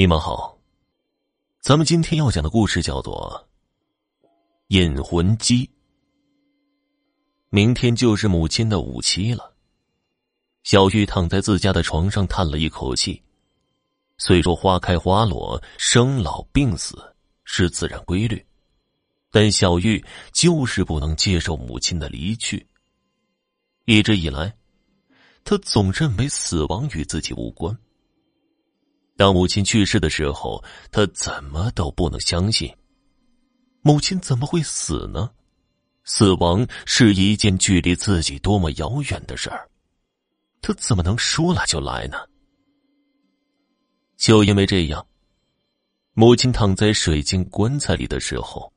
你们好，咱们今天要讲的故事叫做《引魂机》。明天就是母亲的五七了，小玉躺在自家的床上，叹了一口气。虽说花开花落、生老病死是自然规律，但小玉就是不能接受母亲的离去。一直以来，他总认为死亡与自己无关。当母亲去世的时候，他怎么都不能相信，母亲怎么会死呢？死亡是一件距离自己多么遥远的事儿，他怎么能说来就来呢？就因为这样，母亲躺在水晶棺材里的时候，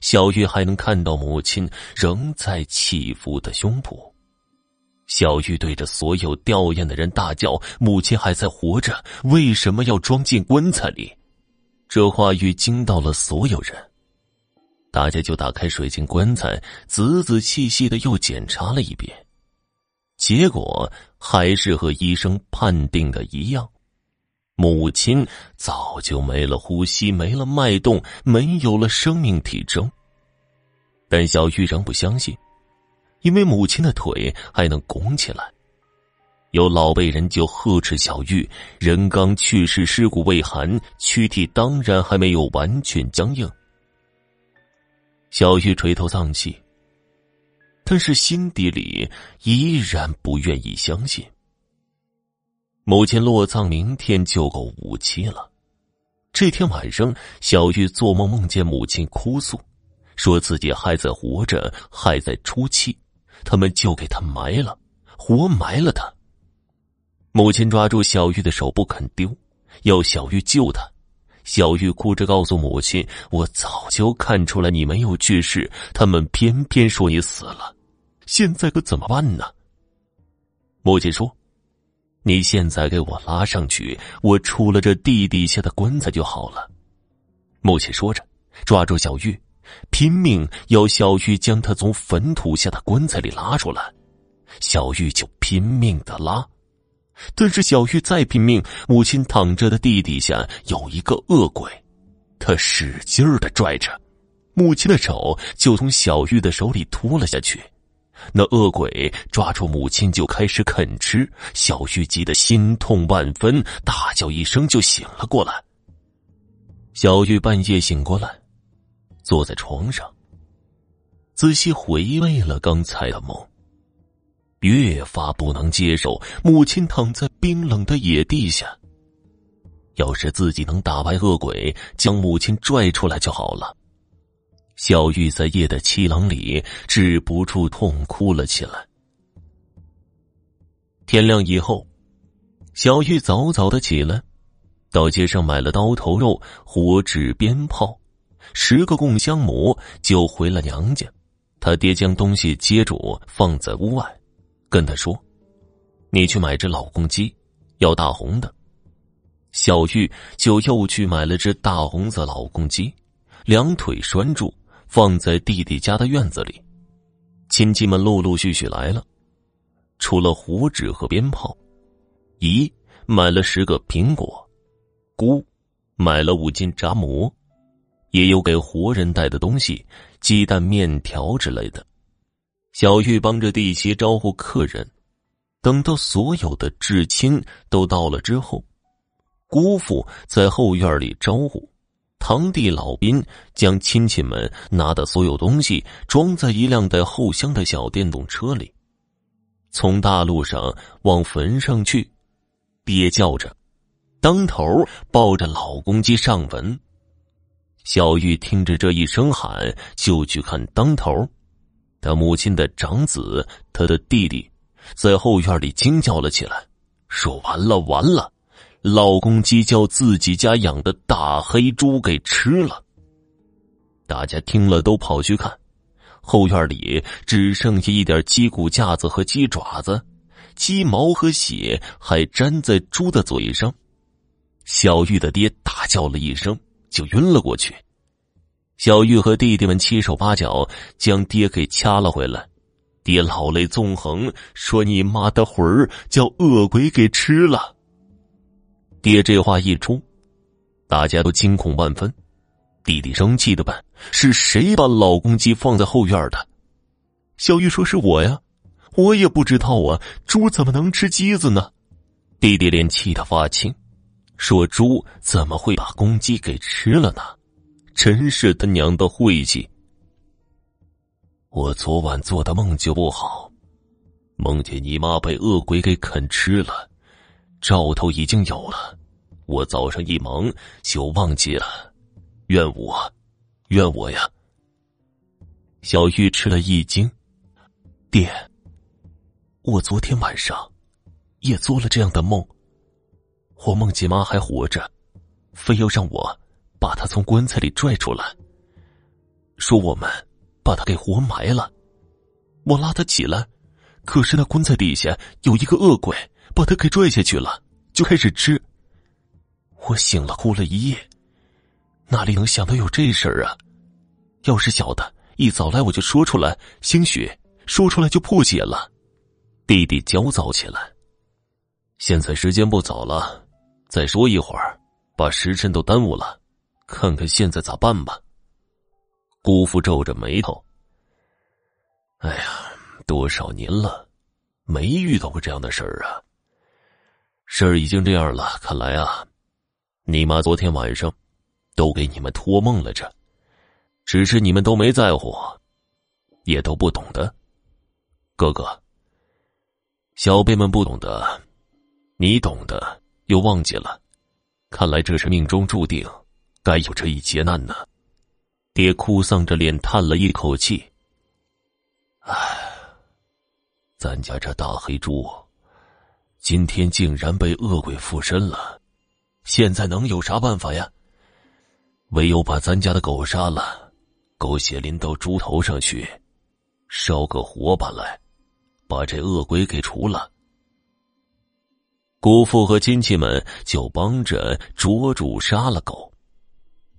小玉还能看到母亲仍在起伏的胸脯。小玉对着所有吊唁的人大叫：“母亲还在活着，为什么要装进棺材里？”这话语惊到了所有人，大家就打开水晶棺材，仔仔细细的又检查了一遍，结果还是和医生判定的一样，母亲早就没了呼吸，没了脉动，没有了生命体征。但小玉仍不相信。因为母亲的腿还能拱起来，有老辈人就呵斥小玉：“人刚去世，尸骨未寒，躯体当然还没有完全僵硬。”小玉垂头丧气，但是心底里依然不愿意相信。母亲落葬明天就够五七了。这天晚上，小玉做梦梦见母亲哭诉，说自己还在活着，还在出气。他们就给他埋了，活埋了他。母亲抓住小玉的手不肯丢，要小玉救他。小玉哭着告诉母亲：“我早就看出来你没有去世，他们偏偏说你死了，现在可怎么办呢？”母亲说：“你现在给我拉上去，我出了这地底下的棺材就好了。”母亲说着，抓住小玉。拼命要小玉将他从坟土下的棺材里拉出来，小玉就拼命的拉，但是小玉再拼命，母亲躺着的地底下有一个恶鬼，他使劲的拽着，母亲的手就从小玉的手里脱了下去，那恶鬼抓住母亲就开始啃吃，小玉急得心痛万分，大叫一声就醒了过来。小玉半夜醒过来。坐在床上，仔细回味了刚才的梦，越发不能接受母亲躺在冰冷的野地下。要是自己能打败恶鬼，将母亲拽出来就好了。小玉在夜的凄冷里止不住痛哭了起来。天亮以后，小玉早早的起来，到街上买了刀头肉、火纸、鞭炮。十个供香馍就回了娘家，他爹将东西接住放在屋外，跟他说：“你去买只老公鸡，要大红的。”小玉就又去买了只大红色老公鸡，两腿拴住，放在弟弟家的院子里。亲戚们陆陆续续来了，除了火纸和鞭炮，姨买了十个苹果，姑买了五斤炸馍。也有给活人带的东西，鸡蛋、面条之类的。小玉帮着弟媳招呼客人，等到所有的至亲都到了之后，姑父在后院里招呼，堂弟老宾将亲戚们拿的所有东西装在一辆带后箱的小电动车里，从大路上往坟上去。爹叫着，当头抱着老公鸡上坟。小玉听着这一声喊，就去看当头。他母亲的长子，他的弟弟，在后院里惊叫了起来，说：“完了，完了！老公鸡叫自己家养的大黑猪给吃了。”大家听了都跑去看，后院里只剩下一点鸡骨架子和鸡爪子，鸡毛和血还粘在猪的嘴上。小玉的爹大叫了一声。就晕了过去，小玉和弟弟们七手八脚将爹给掐了回来，爹老泪纵横，说：“你妈的魂儿叫恶鬼给吃了。”爹这话一出，大家都惊恐万分。弟弟生气的问：“是谁把老公鸡放在后院的？”小玉说：“是我呀，我也不知道啊，猪怎么能吃鸡子呢？”弟弟脸气得发青，说：“猪怎么会把公鸡给吃了呢？真是他娘的晦气！”我昨晚做的梦就不好，梦见你妈被恶鬼给啃吃了，兆头已经有了，我早上一忙就忘记了。怨我，怨我呀！小玉吃了一惊，爹，我昨天晚上也做了这样的梦。我梦见妈还活着，非要让我把她从棺材里拽出来，说我们把她给活埋了。我拉她起来，可是那棺材底下有一个恶鬼，把她给拽下去了，就开始吃。我醒了，哭了一夜。哪里能想到有这事儿啊！要是晓得，一早来我就说出来，兴许说出来就破解了。弟弟焦躁起来。现在时间不早了，再说一会儿，把时辰都耽误了。看看现在咋办吧。姑父皱着眉头。哎呀，多少年了，没遇到过这样的事儿啊。事儿已经这样了，看来啊，你妈昨天晚上。都给你们托梦了，这，只是你们都没在乎，也都不懂的。哥哥，小辈们不懂的，你懂的又忘记了，看来这是命中注定，该有这一劫难呢。爹哭丧着脸叹了一口气：“唉，咱家这大黑猪，今天竟然被恶鬼附身了，现在能有啥办法呀？”唯有把咱家的狗杀了，狗血淋到猪头上去，烧个火把来，把这恶鬼给除了。姑父和亲戚们就帮着捉住杀了狗，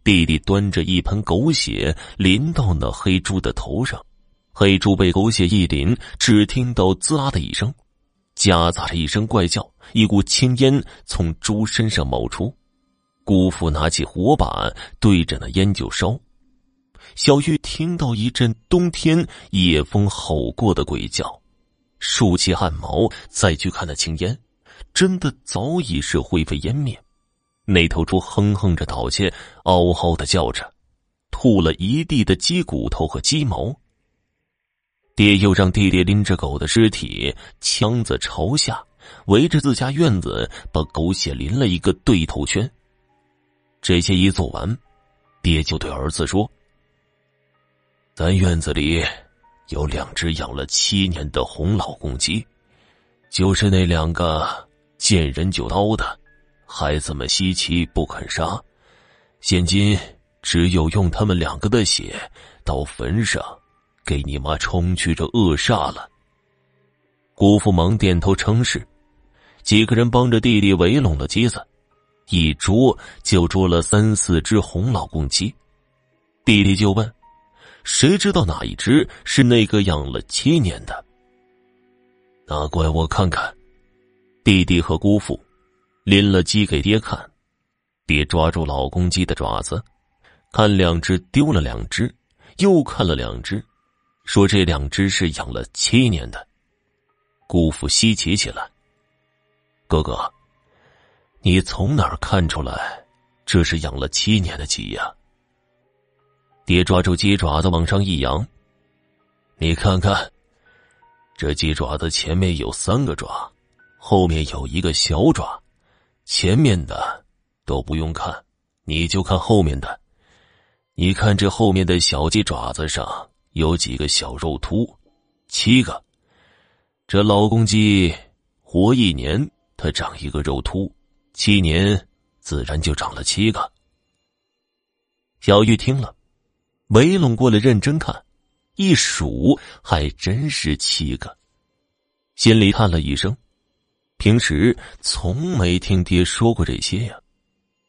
弟弟端着一盆狗血淋到那黑猪的头上，黑猪被狗血一淋，只听到滋啦的一声，夹杂着一声怪叫，一股青烟从猪身上冒出。姑父拿起火把对着那烟就烧，小玉听到一阵冬天夜风吼过的鬼叫，竖起汗毛再去看那青烟，真的早已是灰飞烟灭。那头猪哼哼着倒下，嗷嗷的叫着，吐了一地的鸡骨头和鸡毛。爹又让弟弟拎着狗的尸体，枪子朝下，围着自家院子把狗血淋了一个对头圈。这些一做完，爹就对儿子说：“咱院子里有两只养了七年的红老公鸡，就是那两个见人就刀的，孩子们稀奇不肯杀，现今只有用他们两个的血到坟上，给你妈冲去这恶煞了。”姑父忙点头称是，几个人帮着弟弟围拢了鸡子。一捉就捉了三四只红老公鸡，弟弟就问：“谁知道哪一只是那个养了七年的？”拿过来我看看。弟弟和姑父拎了鸡给爹看，爹抓住老公鸡的爪子，看两只丢了两只，又看了两只，说这两只是养了七年的。姑父稀奇起来：“哥哥。”你从哪儿看出来，这是养了七年的鸡呀？爹抓住鸡爪子往上一扬，你看看，这鸡爪子前面有三个爪，后面有一个小爪，前面的都不用看，你就看后面的。你看这后面的小鸡爪子上有几个小肉突，七个。这老公鸡活一年，它长一个肉突。七年，自然就长了七个。小玉听了，围拢过来认真看，一数还真是七个，心里叹了一声。平时从没听爹说过这些呀，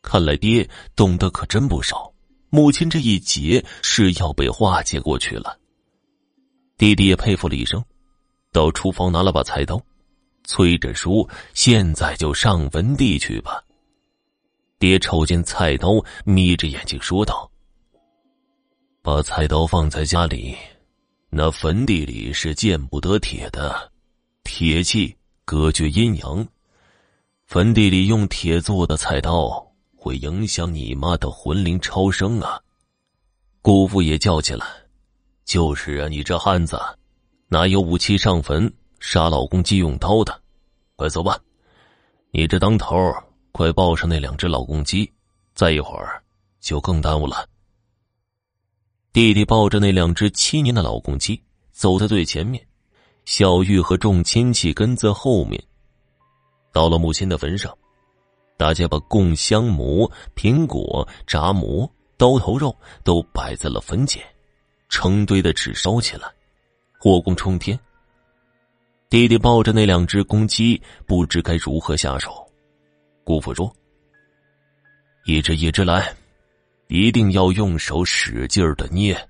看来爹懂得可真不少。母亲这一劫是要被化解过去了。弟弟也佩服了一声，到厨房拿了把菜刀。催着叔：“现在就上坟地去吧。”爹瞅见菜刀，眯着眼睛说道：“把菜刀放在家里，那坟地里是见不得铁的，铁器隔绝阴阳。坟地里用铁做的菜刀，会影响你妈的魂灵超生啊！”姑父也叫起来：“就是啊，你这汉子，哪有武器上坟杀老公鸡用刀的？快走吧，你这当头。”快抱上那两只老公鸡，再一会儿就更耽误了。弟弟抱着那两只七年的老公鸡走在最前面，小玉和众亲戚跟在后面。到了母亲的坟上，大家把供香馍、苹果、炸馍、刀头肉都摆在了坟前，成堆的纸烧起来，火光冲天。弟弟抱着那两只公鸡，不知该如何下手。姑父说：“一只一只来，一定要用手使劲的捏，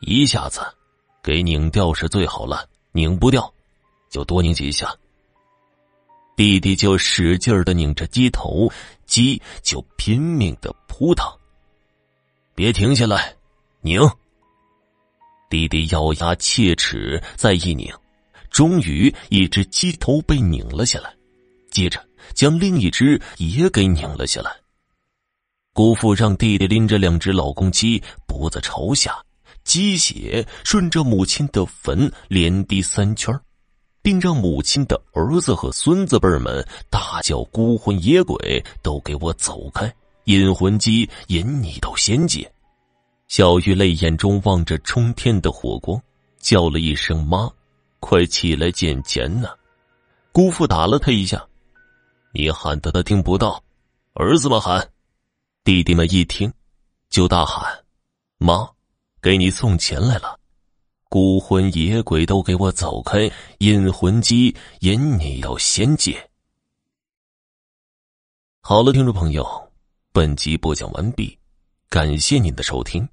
一下子给拧掉是最好了。拧不掉，就多拧几下。”弟弟就使劲的拧着鸡头，鸡就拼命的扑腾。别停下来，拧！弟弟咬牙切齿，再一拧，终于一只鸡头被拧了下来，接着。将另一只也给拧了下来。姑父让弟弟拎着两只老公鸡，脖子朝下，鸡血顺着母亲的坟连滴三圈，并让母亲的儿子和孙子辈们大叫：“孤魂野鬼，都给我走开！引魂鸡引你到仙界！”小玉泪眼中望着冲天的火光，叫了一声：“妈，快起来捡钱呐！”姑父打了他一下。你喊的他听不到，儿子们喊，弟弟们一听，就大喊：“妈，给你送钱来了！孤魂野鬼都给我走开！引魂机引你到仙界。”好了，听众朋友，本集播讲完毕，感谢您的收听。